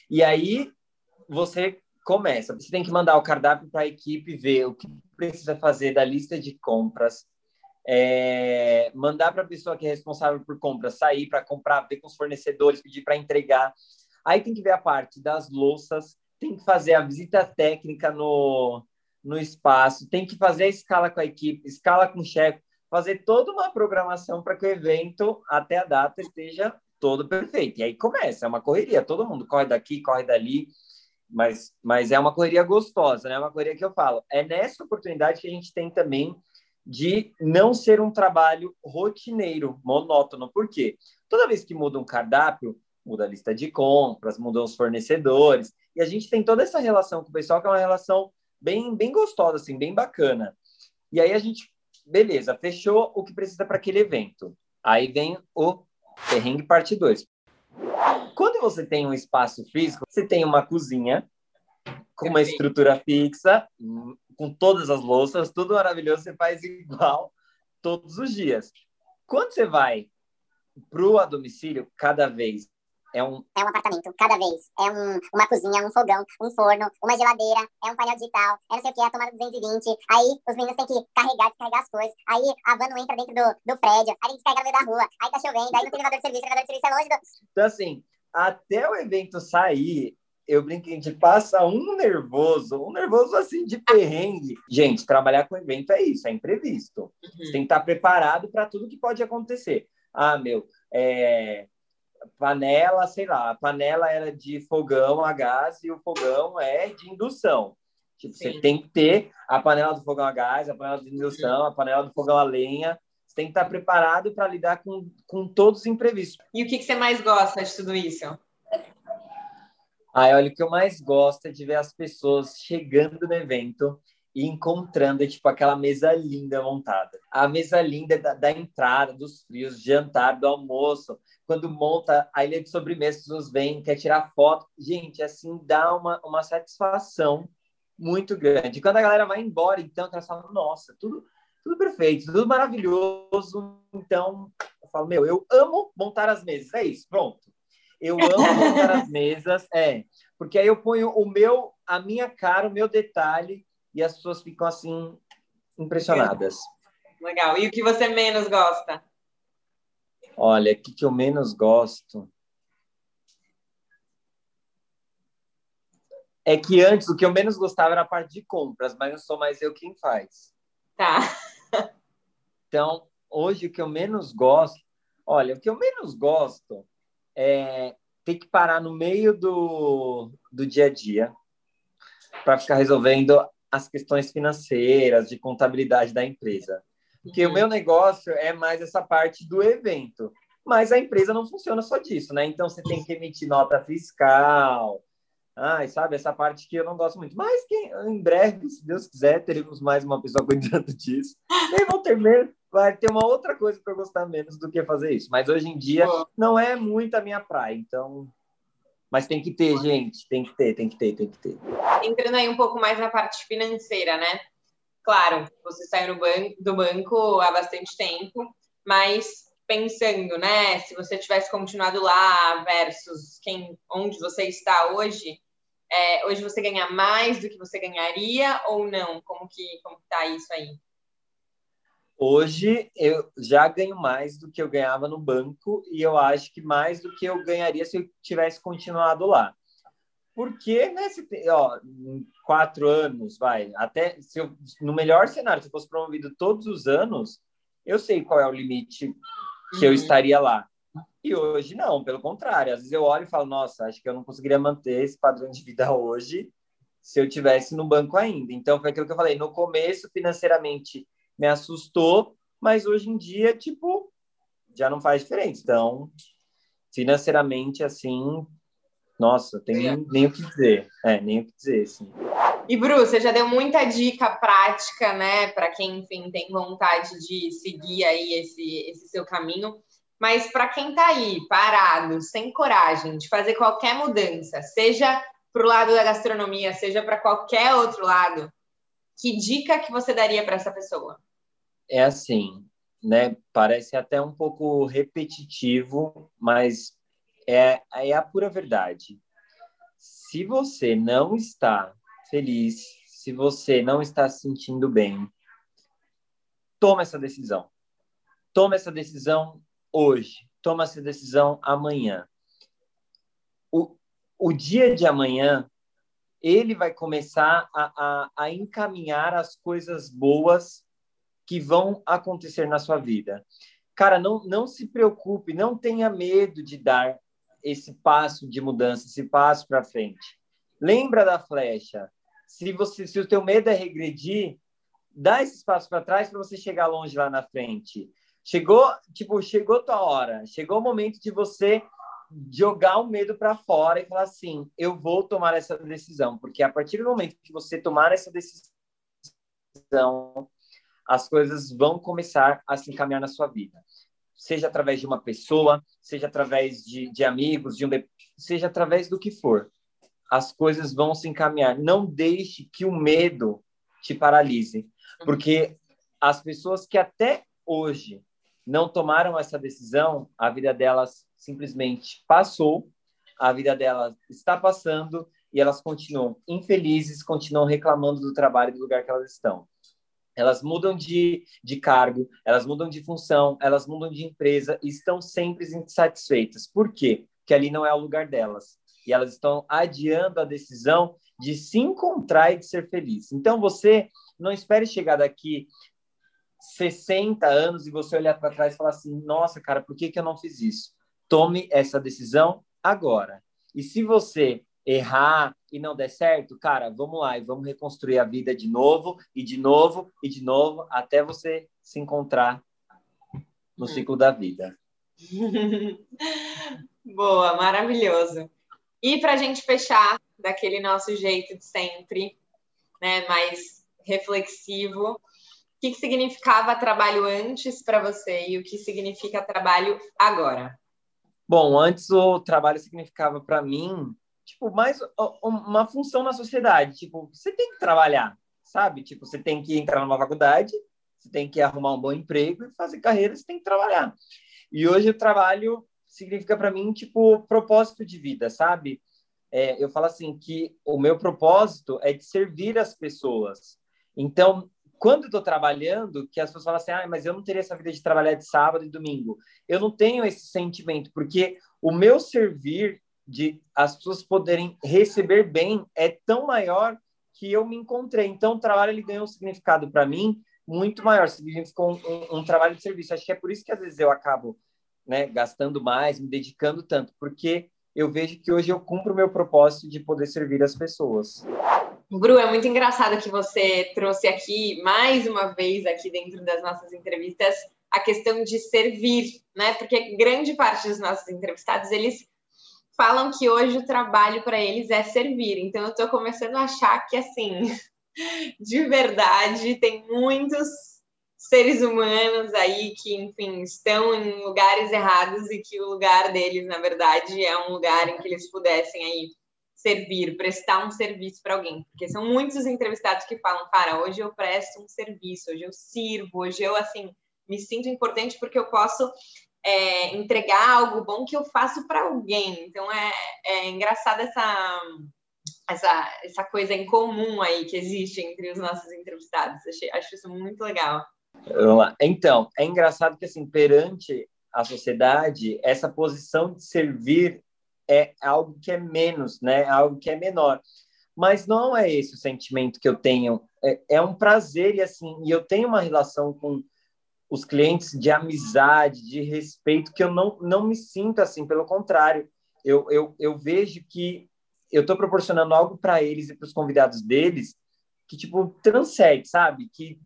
E aí, você começa. Você tem que mandar o cardápio para a equipe ver o que precisa fazer da lista de compras, é, mandar para a pessoa que é responsável por compras sair para comprar, ver com os fornecedores, pedir para entregar. Aí tem que ver a parte das louças, tem que fazer a visita técnica no, no espaço, tem que fazer a escala com a equipe, escala com o chefe, fazer toda uma programação para que o evento, até a data, esteja todo perfeito. E aí começa, é uma correria, todo mundo corre daqui, corre dali mas, mas é uma correria gostosa, né? É uma correria que eu falo. É nessa oportunidade que a gente tem também de não ser um trabalho rotineiro, monótono. Por quê? Toda vez que muda um cardápio, muda a lista de compras, mudam os fornecedores, e a gente tem toda essa relação com o pessoal que é uma relação bem, bem gostosa, assim, bem bacana. E aí a gente, beleza, fechou o que precisa para aquele evento. Aí vem o perrengue parte 2. Quando você tem um espaço físico, você tem uma cozinha com uma estrutura fixa, com todas as louças, tudo maravilhoso, você faz igual todos os dias. Quando você vai para o domicílio, cada vez é um... É um apartamento, cada vez. É um, uma cozinha, um fogão, um forno, uma geladeira, é um painel digital, é não sei o que, é a tomada 220. Aí os meninos têm que carregar, descarregar as coisas. Aí a van não entra dentro do, do prédio, aí tem que descarregar no meio da rua, aí tá chovendo, aí não tem elevador de serviço, o elevador de serviço é longe do... Então, assim, até o evento sair, eu brinco que a gente passa um nervoso, um nervoso assim de perrengue. Gente, trabalhar com evento é isso, é imprevisto. Uhum. Você tem que estar preparado para tudo que pode acontecer. Ah, meu, é, panela, sei lá, a panela era de fogão a gás e o fogão é de indução. Tipo, Sim. você tem que ter a panela do fogão a gás, a panela de indução, a panela do fogão a lenha. Você tem que estar preparado para lidar com, com todos os imprevistos. E o que, que você mais gosta de tudo isso? Ai, olha, o que eu mais gosto é de ver as pessoas chegando no evento e encontrando, tipo, aquela mesa linda montada. A mesa linda da, da entrada, dos frios, do jantar, do almoço. Quando monta a ilha de sobremesa, as pessoas vêm, quer tirar foto. Gente, assim, dá uma, uma satisfação muito grande. E quando a galera vai embora, então, elas falam, nossa, tudo, tudo perfeito, tudo maravilhoso. Então, eu falo, meu, eu amo montar as mesas. É isso, pronto. Eu amo montar as mesas, é, porque aí eu ponho o meu, a minha cara, o meu detalhe e as pessoas ficam assim impressionadas. Legal. E o que você menos gosta? Olha, o que, que eu menos gosto é que antes o que eu menos gostava era a parte de compras, mas não sou mais eu quem faz. Tá. Então, hoje o que eu menos gosto, olha, o que eu menos gosto é ter que parar no meio do, do dia a dia para ficar resolvendo as questões financeiras, de contabilidade da empresa. Porque uhum. o meu negócio é mais essa parte do evento. Mas a empresa não funciona só disso, né? Então você tem que emitir nota fiscal. Ai, sabe, essa parte que eu não gosto muito. Mas que em breve, se Deus quiser, teremos mais uma pessoa [laughs] cuidando disso. E vão ter menos, vai ter uma outra coisa para eu gostar menos do que fazer isso. Mas hoje em dia não é muito a minha praia. Então mas tem que ter, gente, tem que ter, tem que ter, tem que ter. Entrando aí um pouco mais na parte financeira, né? Claro, você saiu ban do banco há bastante tempo, mas pensando, né, se você tivesse continuado lá versus quem, onde você está hoje, é, hoje você ganha mais do que você ganharia ou não? Como que como está isso aí? Hoje eu já ganho mais do que eu ganhava no banco e eu acho que mais do que eu ganharia se eu tivesse continuado lá. Porque, né, se, ó, quatro anos, vai, até se eu, no melhor cenário, se eu fosse promovido todos os anos, eu sei qual é o limite que eu uhum. estaria lá. E hoje não, pelo contrário. Às vezes eu olho e falo, nossa, acho que eu não conseguiria manter esse padrão de vida hoje se eu tivesse no banco ainda. Então foi aquilo que eu falei, no começo financeiramente me assustou, mas hoje em dia, tipo, já não faz diferença. Então, financeiramente, assim, nossa, tem é. nem o que dizer. É, nem o que dizer, assim. E, Bru, você já deu muita dica prática, né, para quem, enfim, tem vontade de seguir aí esse, esse seu caminho. Mas para quem está aí, parado, sem coragem de fazer qualquer mudança, seja para o lado da gastronomia, seja para qualquer outro lado, que dica que você daria para essa pessoa? É assim, né? Parece até um pouco repetitivo, mas é, é a pura verdade. Se você não está feliz, se você não está se sentindo bem, toma essa decisão. Toma essa decisão hoje. Toma essa decisão amanhã. O, o dia de amanhã, ele vai começar a, a, a encaminhar as coisas boas que vão acontecer na sua vida. Cara, não, não se preocupe, não tenha medo de dar esse passo de mudança, esse passo para frente. Lembra da flecha. Se você, se o teu medo é regredir, dá esse passo para trás para você chegar longe lá na frente. Chegou, tipo, chegou tua hora, chegou o momento de você jogar o medo para fora e falar assim: eu vou tomar essa decisão, porque a partir do momento que você tomar essa decisão, as coisas vão começar a se encaminhar na sua vida. Seja através de uma pessoa, seja através de, de amigos, de um, seja através do que for. As coisas vão se encaminhar. Não deixe que o medo te paralise, porque as pessoas que até hoje não tomaram essa decisão, a vida delas simplesmente passou, a vida delas está passando e elas continuam infelizes, continuam reclamando do trabalho e do lugar que elas estão elas mudam de, de cargo, elas mudam de função, elas mudam de empresa e estão sempre insatisfeitas. Por quê? Porque ali não é o lugar delas. E elas estão adiando a decisão de se encontrar e de ser feliz. Então, você não espere chegar daqui 60 anos e você olhar para trás e falar assim: nossa, cara, por que, que eu não fiz isso? Tome essa decisão agora. E se você errar e não der certo, cara, vamos lá e vamos reconstruir a vida de novo e de novo e de novo até você se encontrar no ciclo da vida. [laughs] Boa, maravilhoso. E para a gente fechar daquele nosso jeito de sempre, né, mais reflexivo, o que, que significava trabalho antes para você e o que significa trabalho agora? Bom, antes o trabalho significava para mim, tipo, mais uma função na sociedade. Tipo, você tem que trabalhar, sabe? Tipo, você tem que entrar numa faculdade, você tem que arrumar um bom emprego e fazer carreira, você tem que trabalhar. E hoje o trabalho significa para mim, tipo, propósito de vida, sabe? É, eu falo assim que o meu propósito é de servir as pessoas. Então, quando eu estou trabalhando, que as pessoas falam assim, ah, mas eu não teria essa vida de trabalhar de sábado e domingo. Eu não tenho esse sentimento, porque o meu servir de as pessoas poderem receber bem é tão maior que eu me encontrei. Então, o trabalho ele ganhou um significado para mim muito maior, significou um, um, um, trabalho de serviço. Acho que é por isso que às vezes eu acabo né, gastando mais, me dedicando tanto, porque eu vejo que hoje eu cumpro o meu propósito de poder servir as pessoas. Bru, é muito engraçado que você trouxe aqui, mais uma vez, aqui dentro das nossas entrevistas, a questão de servir, né? Porque grande parte dos nossos entrevistados, eles falam que hoje o trabalho para eles é servir. Então, eu estou começando a achar que, assim, [laughs] de verdade, tem muitos seres humanos aí que, enfim, estão em lugares errados e que o lugar deles, na verdade, é um lugar em que eles pudessem aí servir, prestar um serviço para alguém. Porque são muitos os entrevistados que falam, cara, hoje eu presto um serviço, hoje eu sirvo, hoje eu, assim, me sinto importante porque eu posso é, entregar algo bom que eu faço para alguém. Então, é, é engraçado essa essa, essa coisa em comum aí que existe entre os nossos entrevistados. Achei, acho isso muito legal. Vamos lá. Então, é engraçado que, assim, perante a sociedade, essa posição de servir é algo que é menos, né? É algo que é menor. Mas não é esse o sentimento que eu tenho. É, é um prazer e, assim, e eu tenho uma relação com os clientes de amizade, de respeito, que eu não, não me sinto assim, pelo contrário. Eu, eu, eu vejo que eu estou proporcionando algo para eles e para os convidados deles que tipo transcende, sabe? Que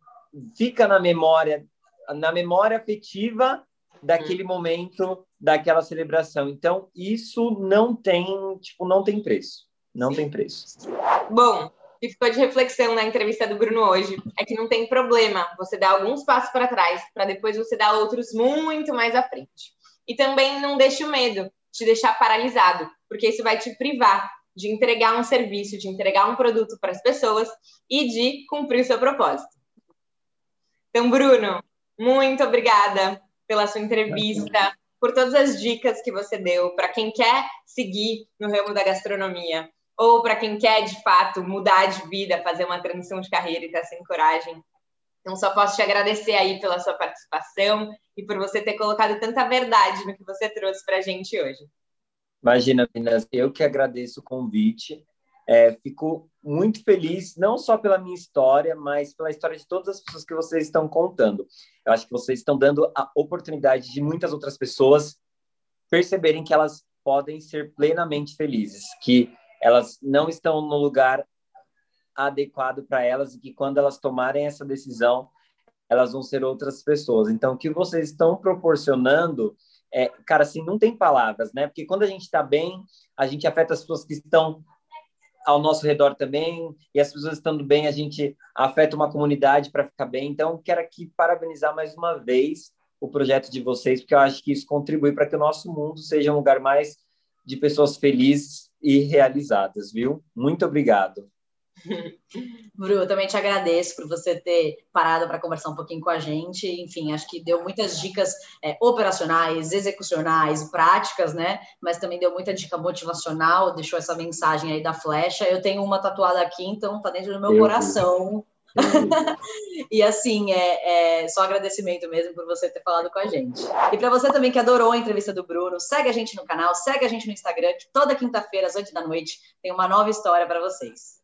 fica na memória, na memória afetiva daquele momento, daquela celebração. Então, isso não tem, tipo, não tem preço. Não tem preço. Bom, e ficou de reflexão na entrevista do Bruno hoje é que não tem problema você dar alguns passos para trás, para depois você dar outros muito mais à frente. E também não deixe o medo te deixar paralisado, porque isso vai te privar de entregar um serviço, de entregar um produto para as pessoas e de cumprir o seu propósito. Então, Bruno, muito obrigada pela sua entrevista, por todas as dicas que você deu para quem quer seguir no ramo da gastronomia ou para quem quer de fato mudar de vida, fazer uma transição de carreira e estar tá sem coragem. Então, só posso te agradecer aí pela sua participação e por você ter colocado tanta verdade no que você trouxe para a gente hoje. Imagina, meninas, eu que agradeço o convite. É, fico muito feliz, não só pela minha história, mas pela história de todas as pessoas que vocês estão contando. Eu acho que vocês estão dando a oportunidade de muitas outras pessoas perceberem que elas podem ser plenamente felizes, que elas não estão no lugar adequado para elas e que quando elas tomarem essa decisão, elas vão ser outras pessoas. Então, o que vocês estão proporcionando é, cara, assim, não tem palavras, né? Porque quando a gente está bem, a gente afeta as pessoas que estão ao nosso redor também, e as pessoas estando bem, a gente afeta uma comunidade para ficar bem. Então, quero aqui parabenizar mais uma vez o projeto de vocês, porque eu acho que isso contribui para que o nosso mundo seja um lugar mais de pessoas felizes e realizadas, viu? Muito obrigado. [laughs] Bru, eu também te agradeço por você ter parado para conversar um pouquinho com a gente. Enfim, acho que deu muitas dicas é, operacionais, execucionais, práticas, né? Mas também deu muita dica motivacional, deixou essa mensagem aí da flecha. Eu tenho uma tatuada aqui, então tá dentro do meu eu coração. [laughs] e assim, é, é, só agradecimento mesmo por você ter falado com a gente. E para você também que adorou a entrevista do Bruno, segue a gente no canal, segue a gente no Instagram, que toda quinta-feira, às 8 da noite, tem uma nova história para vocês.